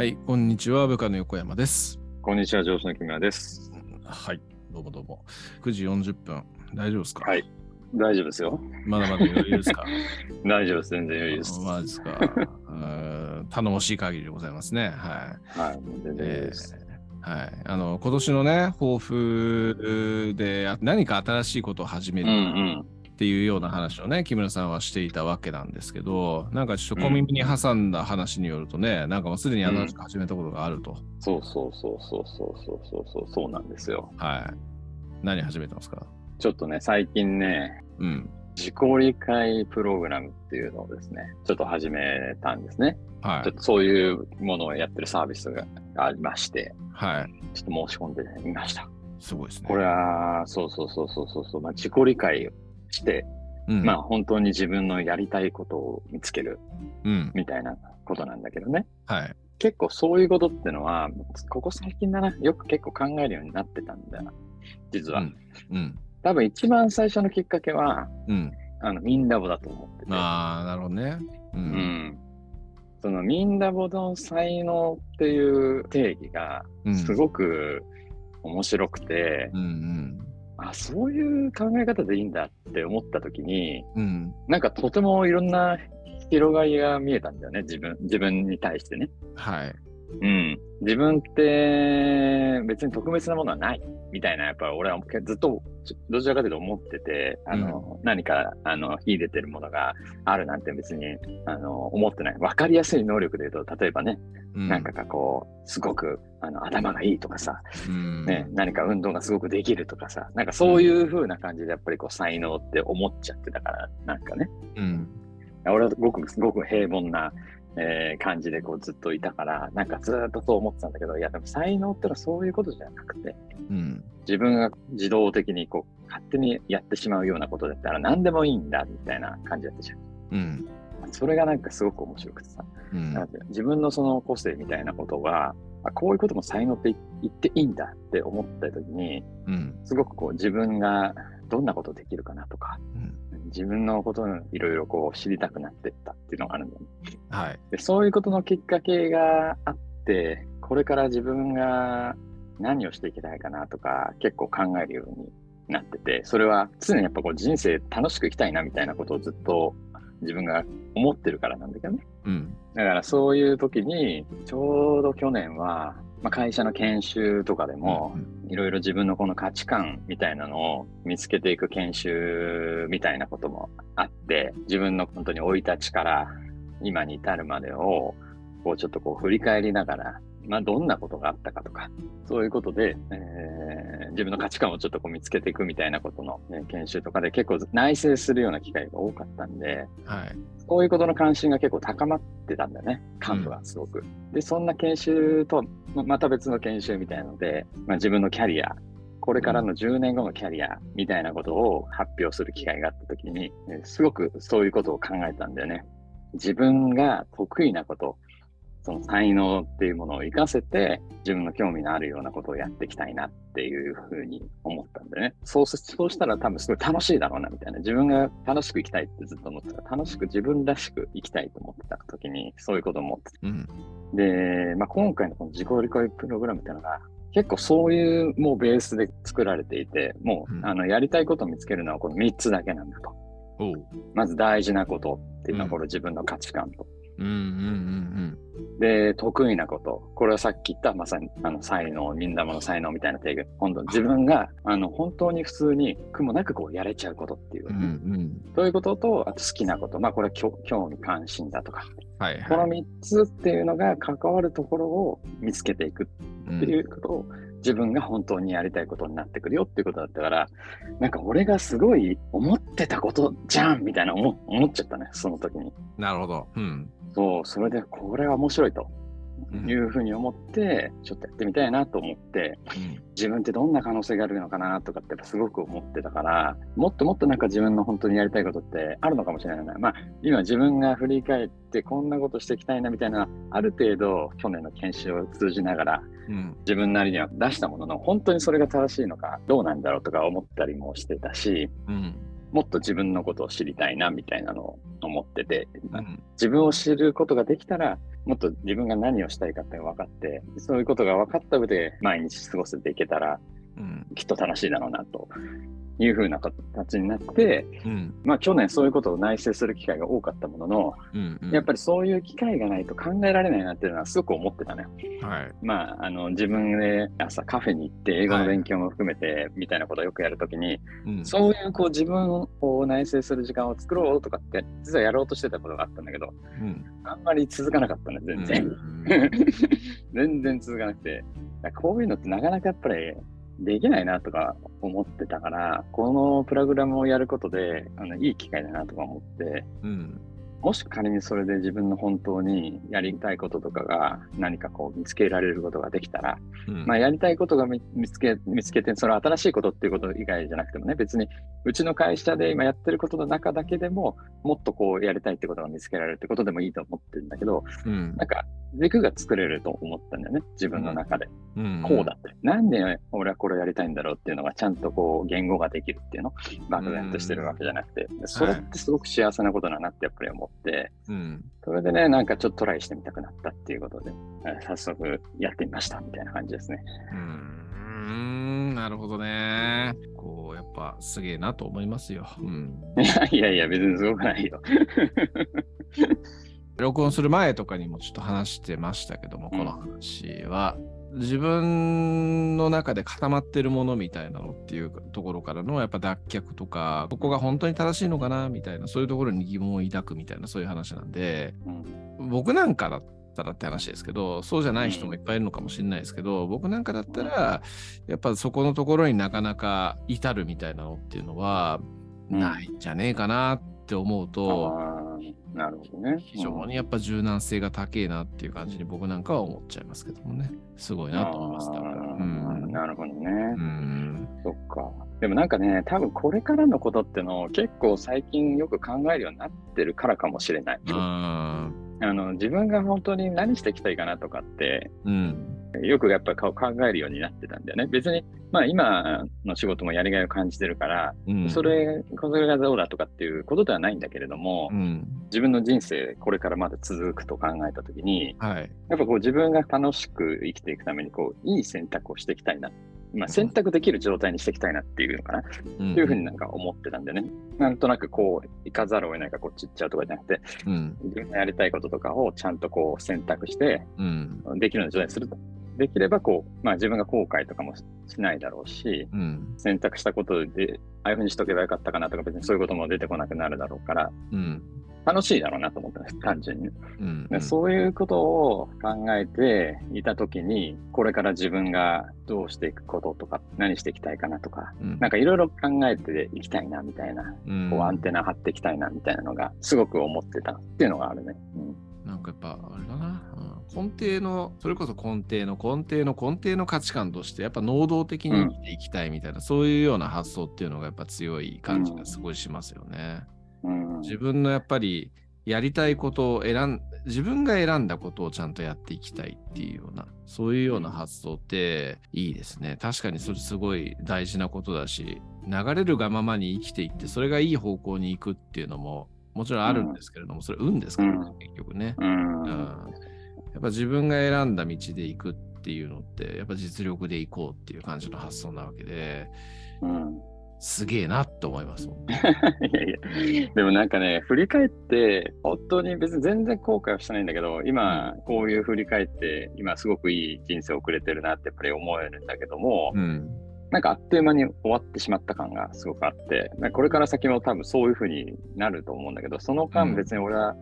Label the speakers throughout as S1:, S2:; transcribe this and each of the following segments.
S1: はい、こんにちは、部下の横山です。
S2: こんにちは、上司の木村です。
S1: はい、どうもどうも。9時40分、大丈夫ですか？
S2: はい。大丈夫ですよ。
S1: まだまだ余裕ですか？
S2: 大丈夫です。全然余裕です。
S1: まあですか。頼もしい限りでございますね。はい。
S2: はい。全然余裕
S1: え
S2: です。
S1: ーはい、あの今年のね抱負であ何か新しいことを始め
S2: うん
S1: る
S2: うん。
S1: っていうような話をね、木村さんはしていたわけなんですけどなんかちょっと小耳に挟んだ話によるとね、なんかもうすでに新しく始めたことがあると、
S2: そうそうそうそうそうそうそうそうそうなんですよ。
S1: はい何始めてますか
S2: ちょっとね、最近ね、
S1: うん
S2: 自己理解プログラムっていうのをですね、ちょっと始めたんですね。
S1: はい
S2: ちょっとそういうものをやってるサービスがありまして、
S1: はい
S2: ちょっと申し込んでみました。
S1: すごいですね
S2: これは、そうそうそうそうそうそう、まあ、自己理解して、
S1: うん。
S2: まあ本当に自分のやりたいことを見つける
S1: うん。
S2: みたいなことなんだけどね。
S1: はい。
S2: 結構そういうことってのは、ここ最近だな、よく結構考えるようになってたんだ。よな、実は。
S1: うん。うん。
S2: 多分一番最初のきっかけは、
S1: うん。
S2: あの、ミンダボだと思ってて。
S1: ああなるほどね。う
S2: うん。ん。そのミンダボの才能っていう定義が
S1: うん。
S2: すごく面白くて、
S1: うん
S2: あ、そういう考え方でいいんだって思った時に、
S1: うんうん
S2: なんかとてもいろんな広がりが見えたんだよね、自分、自分に対してね。
S1: はい
S2: うん。自分って別に特別なものはないみたいな、やっぱり俺はずっとどちらかというと思ってて、あの、何か、あの、秀でてるものがあるなんて別に、あの、思ってない。わかりやすい能力で言うと、例えばね、
S1: うん
S2: なんかがこう、すごく、あの、頭がいいとかさ、
S1: うん
S2: ね、何か運動がすごくできるとかさ、なんかそういう風な感じでやっぱりこう、才能って思っちゃってたから、なんかね。
S1: うん
S2: 俺はごくすごく平凡な、えー感じでこうずっといたから、なんかずーっとそう思ってたんだけど、いやでも才能ってのはそういうことじゃなくて、
S1: うん。
S2: 自分が自動的にこう勝手にやってしまうようなことだったら何でもいいんだみたいな感じだったじゃん。
S1: うん。
S2: それがなんかすごく面白くてさ、
S1: うん。
S2: 自分のその個性みたいなことが、あこういうことも才能って言っていいんだって思った時に、
S1: うん。
S2: すごくこう自分がどんなことできるかなとか、
S1: うん
S2: 自分のことをいろいろこう知りたくなってったっていうのがあるんだよね。
S1: はい
S2: でそういうことのきっかけがあって、これから自分が何をしていきたいかなとか結構考えるようになってて、それは常にやっぱこう人生楽しく生きたいなみたいなことをずっと自分が思ってるからなんだけどね。
S1: うん
S2: だからそういう時に、ちょうど去年は、まあ、会社の研修とかでも、いろいろ自分のこの価値観みたいなのを見つけていく研修みたいなこともあって、自分の本当に生い立ちから今に至るまでを、こうちょっとこう振り返りながら、まあどんなことがあったかとか、そういうことで、えー自分の価値観をちょっとこう見つけていくみたいなことの、ね、研修とかで結構内省するような機会が多かったんで、
S1: はい
S2: そういうことの関心が結構高まってたんだよね、幹部はすごく。で、そんな研修と、ままた別の研修みたいなので、まあ、自分のキャリア、これからの10年後のキャリアみたいなことを発表する機会があった時に、すごくそういうことを考えたんだよね。自分が得意なこと、その才能っていうものを活かせて、自分の興味のあるようなことをやっていきたいなっていうふうに思ったんでね。そうすそうしたら多分すごい楽しいだろうなみたいな。自分が楽しく生きたいってずっと思ってた。楽しく自分らしく生きたいと思ってた時に、そういうことを思って
S1: うん
S2: た。で、まあ、今回のこの自己理解プログラムっていうのが、結構そういうもうベースで作られていて、もう、
S1: うん
S2: あのやりたいことを見つけるのはこの3つだけなんだと。まず大事なことっていうのは
S1: うん
S2: これ自分の価値観と。
S1: うんうん
S2: で、得意なこと。これはさっき言った、まさに、あの、才能、みんなもの才能みたいな定義。本当、自分が、あの、本当に普通に苦もなくこう、やれちゃうことっていう
S1: うんうんうん
S2: そういうことと、あと好きなこと。まあ、これは興興味関心だとか。
S1: はい
S2: この
S1: はい
S2: 3つっていうのが関わるところを見つけていくっていうことを、自分が本当にやりたいことになってくるよっていうことだったから、なんか俺がすごい思ってたことじゃんみたいな思思っちゃったね、その時に。
S1: なるほどうん
S2: そう、それでこれは面白いと
S1: うん。
S2: いうふうに思って、ちょっとやってみたいなと思って、自分ってどんな可能性があるのかなとかってすごく思ってたから、もっともっとなんか自分の本当にやりたいことってあるのかもしれないな。まあ、今自分が振り返ってこんなことしていきたいなみたいな、ある程度去年の研修を通じながら
S1: うん。
S2: 自分なりには出したものの、本当にそれが正しいのかどうなんだろうとか思ったりもしてたし、
S1: うん
S2: もっと自分のことを知りたいなみたいなのを思ってて、
S1: うん。
S2: 自分を知ることができたら、もっと自分が何をしたいかって分かって、そういうことが分かった上で毎日過ごせていけたら、
S1: うん。
S2: きっと楽しいだろうなというふうな形になって、
S1: うん。
S2: まあ去年そういうことを内省する機会が多かったものの、
S1: うんうん。
S2: やっぱりそういう機会がないと考えられないなっていうのはすごく思ってたね。
S1: はい。
S2: まあ、あの自分で朝カフェに行って英語の勉強も含めてみたいなことをよくやるときに、
S1: うん。
S2: そういうこう自分を内省する時間を作ろうとかって実はやろうとしてたことがあったんだけど
S1: うん。
S2: あんまり続かなかったね全然、
S1: うん
S2: 全然続かなくて。こういうのってなかなかやっぱりできないなとか思ってたからこのプログラムをやることであのいい機会だなとか思って
S1: うん。
S2: もし仮にそれで自分の本当にやりたいこととかが何かこう見つけられることができたら、
S1: うん。
S2: まあ、やりたいことが見見つけ見つけて、それは新しいことっていうこと以外じゃなくてもね、別にうちの会社で今やってることの中だけでも、もっとこうやりたいってことが見つけられるってことでもいいと思ってるんだけど、
S1: うん。
S2: なんか軸が作れると思ったんだよね、自分の中で。
S1: うん。
S2: こうだって。なんで俺はこれやりたいんだろうっていうのがちゃんとこう言語ができるっていうの、漠然としてるわけじゃなくて、それってすごく幸せなことだなってやっぱり思って、
S1: うん
S2: それでね、なんかちょっとトライしてみたくなったっていうことで、え早速やってみましたみたいな感じですね。
S1: うーんなるほどね。こう、やっぱすげえなと思いますよ。うん。
S2: い やいやいや、別にすごくないよ。
S1: 録音する前とかにもちょっと話してましたけども、
S2: うん
S1: この話は。自分の中で固まってるものみたいなのっていうところからのやっぱ脱却とか、ここが本当に正しいのかなみたいな、そういうところに疑問を抱くみたいな、そういう話なんで、
S2: うん
S1: 僕なんかだったらって話ですけど、そうじゃない人もいっぱいいるのかもしれないですけど、僕なんかだったら、やっぱそこのところになかなか至るみたいなのっていうのは、
S2: うん
S1: ないんじゃねえかなって思うと、
S2: なるほどね。
S1: 非常にやっぱ柔軟性が高えなっていう感じに僕なんかは思っちゃいますけどもね。すごいなと思います。だから。うん。
S2: なるほどね。
S1: うん。
S2: そっか。でもなんかね、多分これからのことってのを結構最近よく考えるようになってるからかもしれない。
S1: あ
S2: あの自分が本当に何していきたいかなとかって、
S1: ーうん。
S2: よくやっぱり考えるようになってたんだよね。別に、まあ今の仕事もやりがいを感じてるから、
S1: うん。
S2: それ、これがどうだとかっていうことではないんだけれども、
S1: うん。
S2: 自分の人生これからまだ続くと考えたときに、
S1: はい。
S2: やっぱこう自分が楽しく生きていくためにこういい選択をしていきたいな。まあ、選択できる状態にしていきたいなっていうのかな、
S1: っ
S2: っていうふうになんか思ってたんでね。なんとなくこう、行かざるを得ないからこっち行っちゃうとかじゃなくて、
S1: うん。
S2: 自分がやりたいこととかをちゃんとこう選択して、
S1: うん。
S2: できるような状態にすると。できればこう、まあ自分が後悔とかもしないだろうし、
S1: うん。
S2: 選択したことで、ああいうふうにしとけばよかったかなとか、別にそういうことも出てこなくなるだろうから、
S1: うん。
S2: 楽しいだろうなと思ったんです、単純に。
S1: うん。
S2: でそういうことを考えていたときに、これから自分がどうしていくこととか、何していきたいかなとか、
S1: うん。
S2: なんかいろいろ考えていきたいなみたいな、
S1: うん
S2: こうアンテナ張っていきたいなみたいなのが、すごく思ってたっていうのがあるね。うん
S1: なんかやっぱあれだな、うん。根底のそれこそ根底の根底の根底の価値観としてやっぱ能動的に生きていきたいみたいな、そういうような発想っていうのがやっぱ強い感じがすごいしますよね。
S2: うん。
S1: 自分のやっぱりやりたいことを選ん自分が選んだことをちゃんとやっていきたいっていうようなそういうような発想っていいですね。確かにそれすごい大事なことだし流れるがままに生きていってそれがいい方向に行くっていうのももちろんあるんですけれども、それ運ですからね、
S2: うん。
S1: 結局ね、
S2: うん。
S1: うん、やっぱ自分が選んだ道で行くっていうのってやっぱ実力で行こうっていう感じの発想なわけで
S2: うん。
S1: すげえなって思いますもん
S2: いやいや、でもなんかね、振り返って、本当に別に全然後悔はしてないんだけど、今、こういう振り返って、今すごくいい人生を送れてるなってやっぱり思えるんだけども、
S1: うん
S2: なんかあっという間に終わってしまった感がすごくあって、これから先も多分そういう風になると思うんだけど、その間別に俺は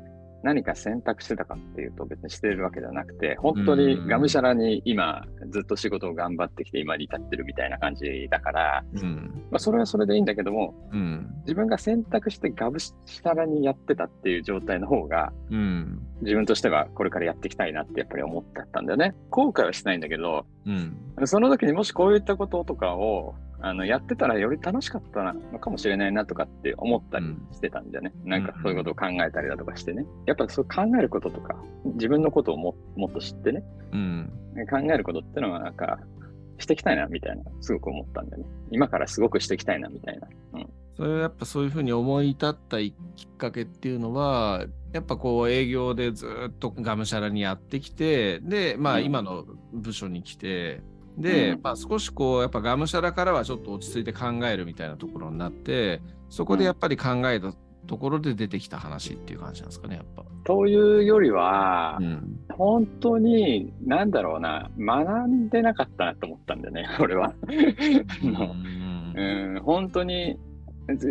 S2: 何か選択してたかっていうと別にしてるわけじゃなくて、本当にがむしゃらに今ずっと仕事を頑張ってきて今に至ってるみたいな感じだから、
S1: うん。
S2: まあそれはそれでいいんだけども、
S1: うん。
S2: 自分が選択してがむしゃらにやってたっていう状態の方が、
S1: うん
S2: 自分としてはこれからやっていきたいなってやっぱり思ってたんだよね。後悔はしないんだけど、
S1: うん
S2: その時にもしこういったこととかをあのやってたらより楽しかったのかもしれないなとかって思ったりしてたんだよね。なんかそういうことを考えたりだとかしてね。やっぱそう考えることとか、自分のことをももっと知ってね、
S1: うん
S2: 考えることってのはなんかしていきたいなみたいな、すごく思ったんだよね。今からすごくしていきたいなみたいな。うん
S1: それはやっぱそういうふうに思い立ったきっかけっていうのは、やっぱこう営業でずっとがむしゃらにやってきて、で、まあ今の部署に来て、で、
S2: うん
S1: まあ少しこう、やっぱがむしゃらからはちょっと落ち着いて考えるみたいなところになって、そこでやっぱり考えたところで出てきた話っていう感じなんですかね、やっぱ。
S2: というよりは、
S1: うん。
S2: 本当に、なんだろうな、学んでなかったなと思ったんだよね、俺は。もう うん、本当に、ず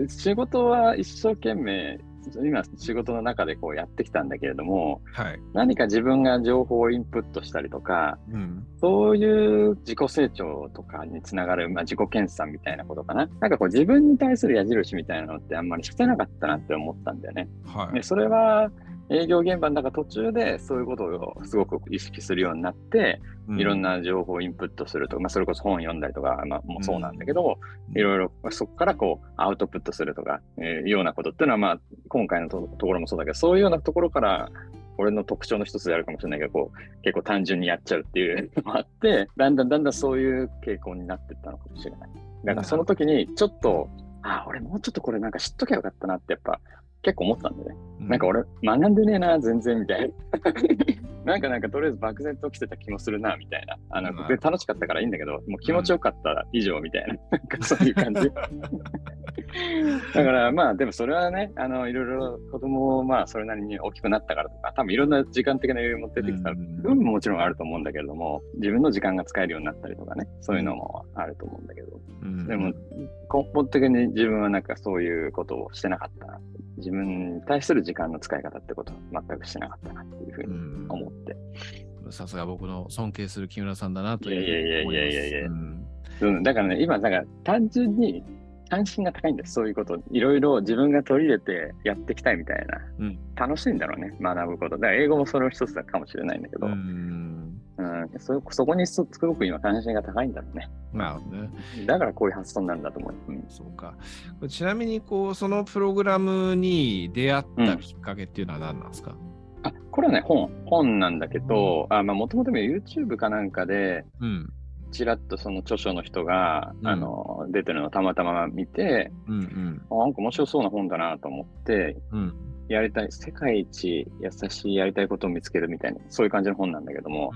S2: 仕事は一生懸命、今仕事の中でこうやってきたんだけれども、
S1: はい。
S2: 何か自分が情報をインプットしたりとか、
S1: うん。
S2: そういう自己成長とかにつながる、まあ、自己研鑽みたいなことかな。なんかこう自分に対する矢印みたいなのってあんまりしてなかったなって思ったんだよね。
S1: はい
S2: で。それは営業現場の中途中でそういうことをすごく意識するようになって、いろんな情報をインプットするとか、まあ、それこそ本読んだりとか、まあ、もうそうなんだけど、
S1: うん。
S2: いろいろそこからこうアウトプットするとか、えーようなことっていうのは、まあ、今回のとところもそうだけど、そういうようなところから、俺の特徴の一つであるかもしれないけど、こう結構単純にやっちゃうっていうのもあって、だんだんだんだんそういう傾向になっていったのかもしれない。だからその時にちょっと、あ、俺もうちょっとこれなんか知っときゃよかったなってやっぱ結構思ったんだよね。
S1: う
S2: なんか俺、学んでねえな、全然みたいな。なんかなんかとりあえず漠然と来てた気もするな、みたいな。あの、
S1: うん
S2: で楽しかったからいいんだけど、もう気持ちよかった以上みたいな。なんかそういう感じ。だからまあ、でもそれはね、あの、いろいろ子供まあそれなりに大きくなったからとか、多分いろんな時間的な余裕も出てきた分ももちろんあると思うんだけれども、自分の時間が使えるようになったりとかね、そういうのもあると思うんだけど、
S1: うん
S2: でも根本的に自分はなんかそういうことをしてなかったな。自分に対する時間の使い方ってことは全くしてなかったなっていうふうに
S1: うん
S2: 思って。
S1: さすが僕の尊敬する木村さんだなと
S2: いやいやいやいやいやいや。
S1: 思ます。
S2: うん、だからね、今、だから単純に関心が高いんです。そういうこと。いろいろ自分が取り入れてやっていきたいみたいな。
S1: うん
S2: 楽しいんだろうね、学ぶこと。だから英語もそれの一つだかもしれないんだけど、
S1: う
S2: うん
S1: ん。
S2: そそこにすすごく今関心が高いんだろうね。
S1: なるほどね。
S2: だからこういう発想になるんだと思う。うん
S1: そうか。ちなみに、こう、そのプログラムに出会ったきっかけっていうのは何なんですか、
S2: あ、これはね、本、本なんだけど、あ、まあ、もともと YouTube かなんかで、
S1: うん。
S2: ちらっとその著書の人が、
S1: うん
S2: あの出てるのをたまたま見て、
S1: うんうん。
S2: あなんか面白そうな本だなと思って、
S1: うん。
S2: やりたい、世界一優しいやりたいことを見つけるみたいな、そういう感じの本なんだけども、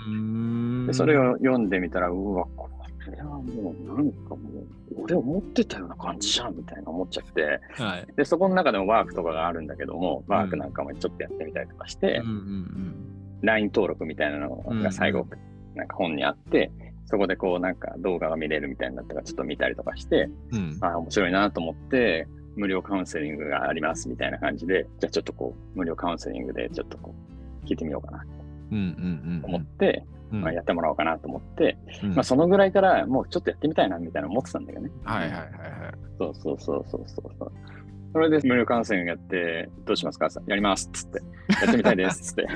S2: でそれを読んでみたら、うわ、これはもうなんかもう、俺思ってたような感じじゃんみたいな思っちゃって、
S1: はい。
S2: で、そこの中でもワークとかがあるんだけども、ワークなんかもちょっとやってみたりとかして
S1: うん、うん。
S2: LINE 登録みたいなのが最後、なんか本にあって、そこでこうなんか動画が見れるみたいになったからちょっと見たりとかして、
S1: うん。
S2: あ面白いなと思って、無料カウンセリングがありますみたいな感じで、じゃあちょっとこう、無料カウンセリングでちょっとこう、聞いてみようかな
S1: うんうん
S2: と
S1: うん
S2: 思って、
S1: うん。
S2: まあ、やってもらおうかなと思って、
S1: うん
S2: まあそのぐらいからもうちょっとやってみたいなみたいな思ってたんだけどね。
S1: はいはいはいはい。
S2: そうそうそうそうそうそれで無料カウンセリングやって、どうしますか？やりますっつって、やってみたいですっ つって。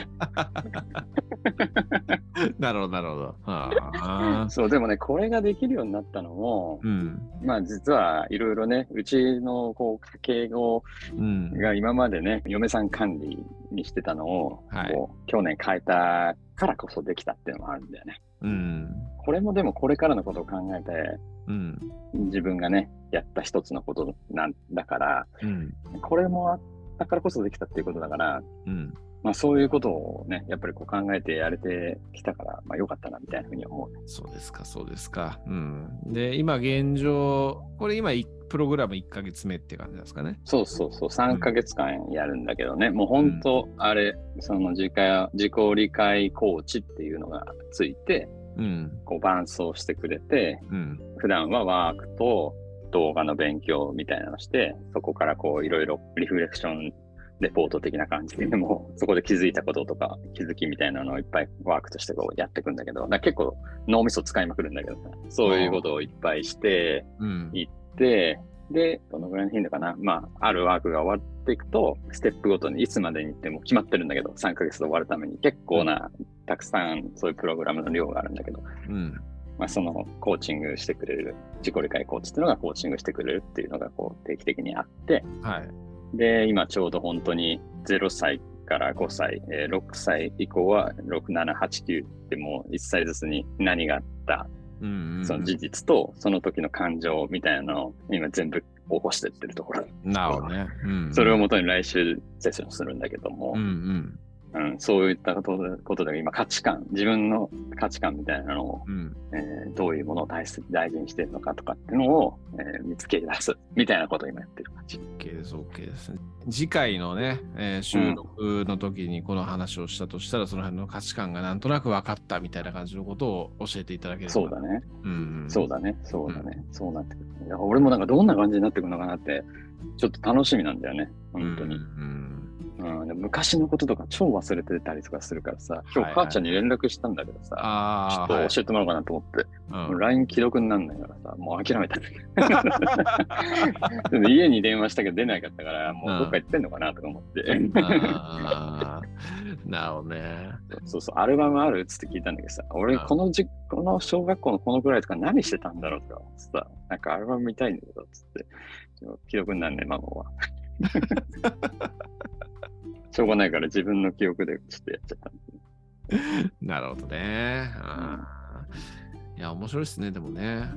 S1: なるほど、なるほど。はあ。
S2: そう、でもね、これができるようになったのも、
S1: うん。
S2: まあ実はいろいろね、うちのこう家計を
S1: うん。
S2: が今までね、嫁さん管理にしてたのを、
S1: はい
S2: こう去年変えたからこそできたっていうのもあるんだよね。
S1: うん。
S2: これもでもこれからのことを考えて、
S1: うん。
S2: 自分がね、やった一つのことなんだから、
S1: うん。
S2: これもあったからこそできたっていうことだから、
S1: うん。
S2: まあそういうことをね、やっぱりこう考えてやれてきたから、まあ良かったなみたいなふうに思うね。
S1: そうですか、そうですか。うん。で、今現状、これ今、いプログラム1ヶ月目って感じですかね。
S2: そうそうそう、3ヶ月間やるんだけどね、もう本当、あれ、その自家自己理解コーチっていうのがついて、
S1: うん。
S2: こう伴走してくれて、
S1: うん。
S2: 普段はワークと動画の勉強みたいなのをして、そこからこういろいろリフレクションレポート的な感じで、も うそこで気づいたこととか気づきみたいなのをいっぱいワークとしてこうやっていくんだけど、結構脳みそ使いまくるんだけどさ、そういうことをいっぱいして、
S1: うん。
S2: 行って、で、どのぐらいの頻度かな。まあ、あるワークが終わっていくと、ステップごとにいつまでに行っても決まってるんだけど、3ヶ月で終わるために結構な、たくさんそういうプログラムの量があるんだけど、
S1: うん。
S2: まあ、そのコーチングしてくれる、自己理解コーチっていうのがコーチングしてくれるっていうのがこう定期的にあって、
S1: はい。
S2: で、今ちょうど本当に0歳から5歳、えー6歳以降は6、7、8、9ってもう1歳ずつに何があった
S1: うんうん。
S2: その事実とその時の感情みたいなのを今全部起こしてってるところ。
S1: なるほどね。うん、
S2: それをもとに来週セッションするんだけども、
S1: うんうん。
S2: うん、そういったことでことで今価値観、自分の価値観みたいなのを、
S1: うん。
S2: えーどういうものを大切大事にしてるのかとかっていうのを、えー見つけ出すみたいなことを今やってる感じ。
S1: OK です、OK です。次回のね、えー収録の時にこの話をしたとしたら、その辺の価値観がなんとなく分かったみたいな感じのことを教えていただければ。
S2: そうだね。
S1: うんうん。
S2: そうだね。そうだね。そうなってくる。俺もなんかどんな感じになってくるのかなって、ちょっと楽しみなんだよね。本当に。
S1: うんうん
S2: うん、で昔のこととか超忘れてたりとかするからさ、今
S1: はいはい。
S2: 日母ちゃんに連絡したんだけどさ、
S1: ああ、
S2: ちょっと教えてもらおうかなと思って、
S1: はい
S2: もう LINE 既読になんないからさ、もう諦めた。家に電話したけど出なかったから、もうどっか行ってんのかなとか思って、
S1: なるほどね。
S2: そうそう、アルバムあるっつって聞いたんだけどさ、俺
S1: うん。
S2: このじ、この小学校のこのくらいとか何してたんだろうとか思ってさ、なんかアルバム見たいんだけどっつって、記憶になんねえ、孫は。しょうがないから自分の記憶でちょっとやっちゃった。
S1: なるほどね。あーいや、面白いですね、でもね。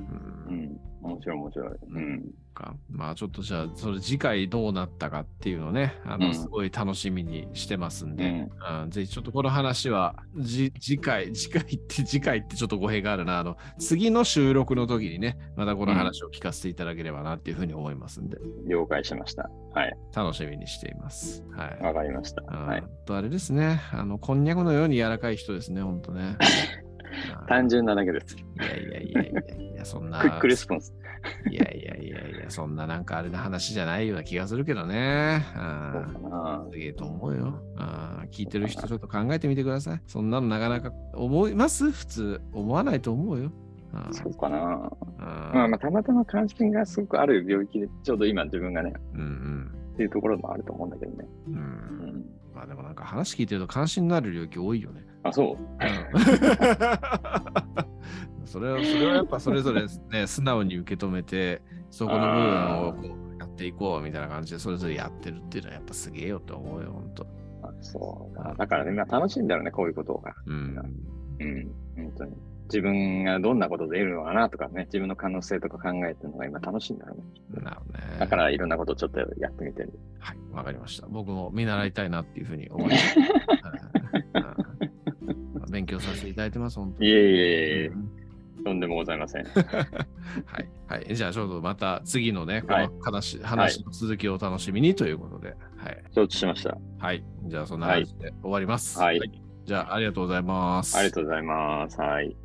S1: うん
S2: うん、面白い面白い。うん。
S1: かまあちょっとじゃあ、それ次回どうなったかっていうのをね、あの、
S2: うん
S1: すごい楽しみにしてますんで、
S2: うん
S1: うんぜひちょっとこの話は、じ次回、次回って、次回ってちょっと語弊があるな、あの、次の収録の時にね、またこの話を聞かせていただければなっていうふうに思いますんで、
S2: 了解しました。はい。
S1: 楽しみにしています。はい。
S2: わかりました。
S1: うん
S2: はい。
S1: とあれですね、あの、こんにゃくのように柔らかい人ですね、ほんとね。
S2: 単純なだけです。
S1: いやいやいやいやいや、そんな。
S2: クイックレスポンス。
S1: いやいやいやいや、そんななんかあれな話じゃないような気がするけどね。
S2: そう
S1: うん
S2: かな。
S1: すげえと思うよ。あー聞いてる人ちょっと考えてみてください。そんなのなかなか思います？普通。思わないと思うよ。
S2: そうかな。
S1: あー
S2: まあまあ、たまたま関心がすごくある病気で、ちょうど今自分がね、
S1: うん
S2: っていうところもあると思うんだけどね。
S1: うん。う。
S2: うんん。
S1: まあでもなんか話聞いてると関心のある領域多いよね。
S2: あ、そう。
S1: うん それを、それをやっぱそれぞれね、素直に受け止めて、そこの部分をこうやっていこうみたいな感じで、それぞれやってるっていうのはやっぱすげえよって思うよ、ほんと。
S2: あそうだ。だからね、まあ楽しいんだろうね、こういうことが。
S1: うん。
S2: うん。本当に。自分がどんなことで得るのかなとかね、自分の可能性とか考えてるのが今楽しいんだろうね。
S1: なるほどね。
S2: だからいろんなことをちょっとやってみてる。
S1: はい、わかりました。僕も見習いたいなっていうふうに思います。勉強させていただいてます、本当に。
S2: いえいえいえ
S1: う、ん
S2: とんでもございません。
S1: はい、はい。じゃあ、ちょっとまた次のね、こ
S2: はい
S1: の話,、話の続きをお楽しみにということで、はい。
S2: 承知しました。
S1: はい。じゃあ、そんな感じで終わります。
S2: はい
S1: じゃあ、ありがとうございます。
S2: ありがとうございます。はい。